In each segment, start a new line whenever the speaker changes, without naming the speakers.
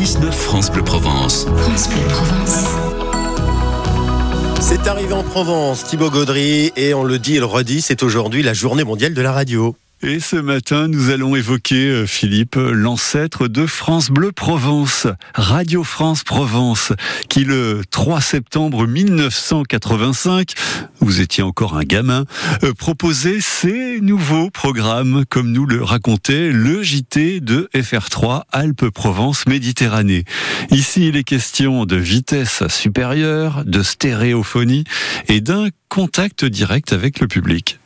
6-9 France Bleu Provence.
France Bleu Provence.
C'est arrivé en Provence, Thibaut Gaudry, et on le dit et le redit, c'est aujourd'hui la journée mondiale de la radio.
Et ce matin, nous allons évoquer, euh, Philippe, l'ancêtre de France Bleu Provence, Radio France Provence, qui le 3 septembre 1985, vous étiez encore un gamin, euh, proposait ces nouveaux programmes, comme nous le racontait le JT de FR3 Alpes-Provence Méditerranée. Ici, il est question de vitesse supérieure, de stéréophonie et d'un contact direct avec le public.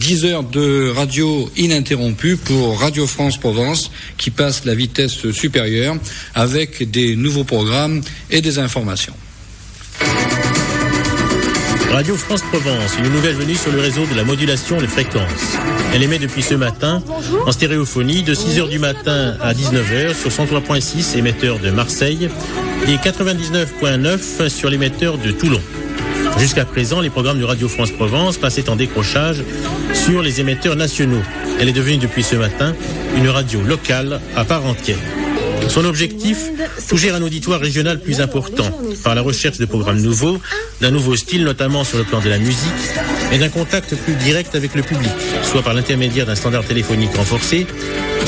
10 heures de radio ininterrompue pour Radio France Provence qui passe la vitesse supérieure avec des nouveaux programmes et des informations.
Radio France Provence, une nouvelle venue sur le réseau de la modulation de fréquences. Elle émet depuis ce matin en stéréophonie de 6h du matin à 19h sur 103.6 émetteur de Marseille et 99.9 sur l'émetteur de Toulon. Jusqu'à présent, les programmes de Radio France Provence passaient en décrochage sur les émetteurs nationaux. Elle est devenue depuis ce matin une radio locale à part entière. Son objectif, toucher un auditoire régional plus important par la recherche de programmes nouveaux, d'un nouveau style notamment sur le plan de la musique et d'un contact plus direct avec le public, soit par l'intermédiaire d'un standard téléphonique renforcé,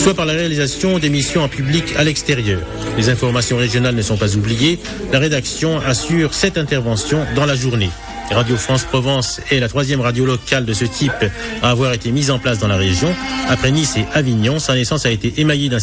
soit par la réalisation d'émissions en public à l'extérieur. Les informations régionales ne sont pas oubliées, la rédaction assure cette intervention dans la journée. Radio France Provence est la troisième radio locale de ce type à avoir été mise en place dans la région. Après Nice et Avignon, sa naissance a été émaillée d'un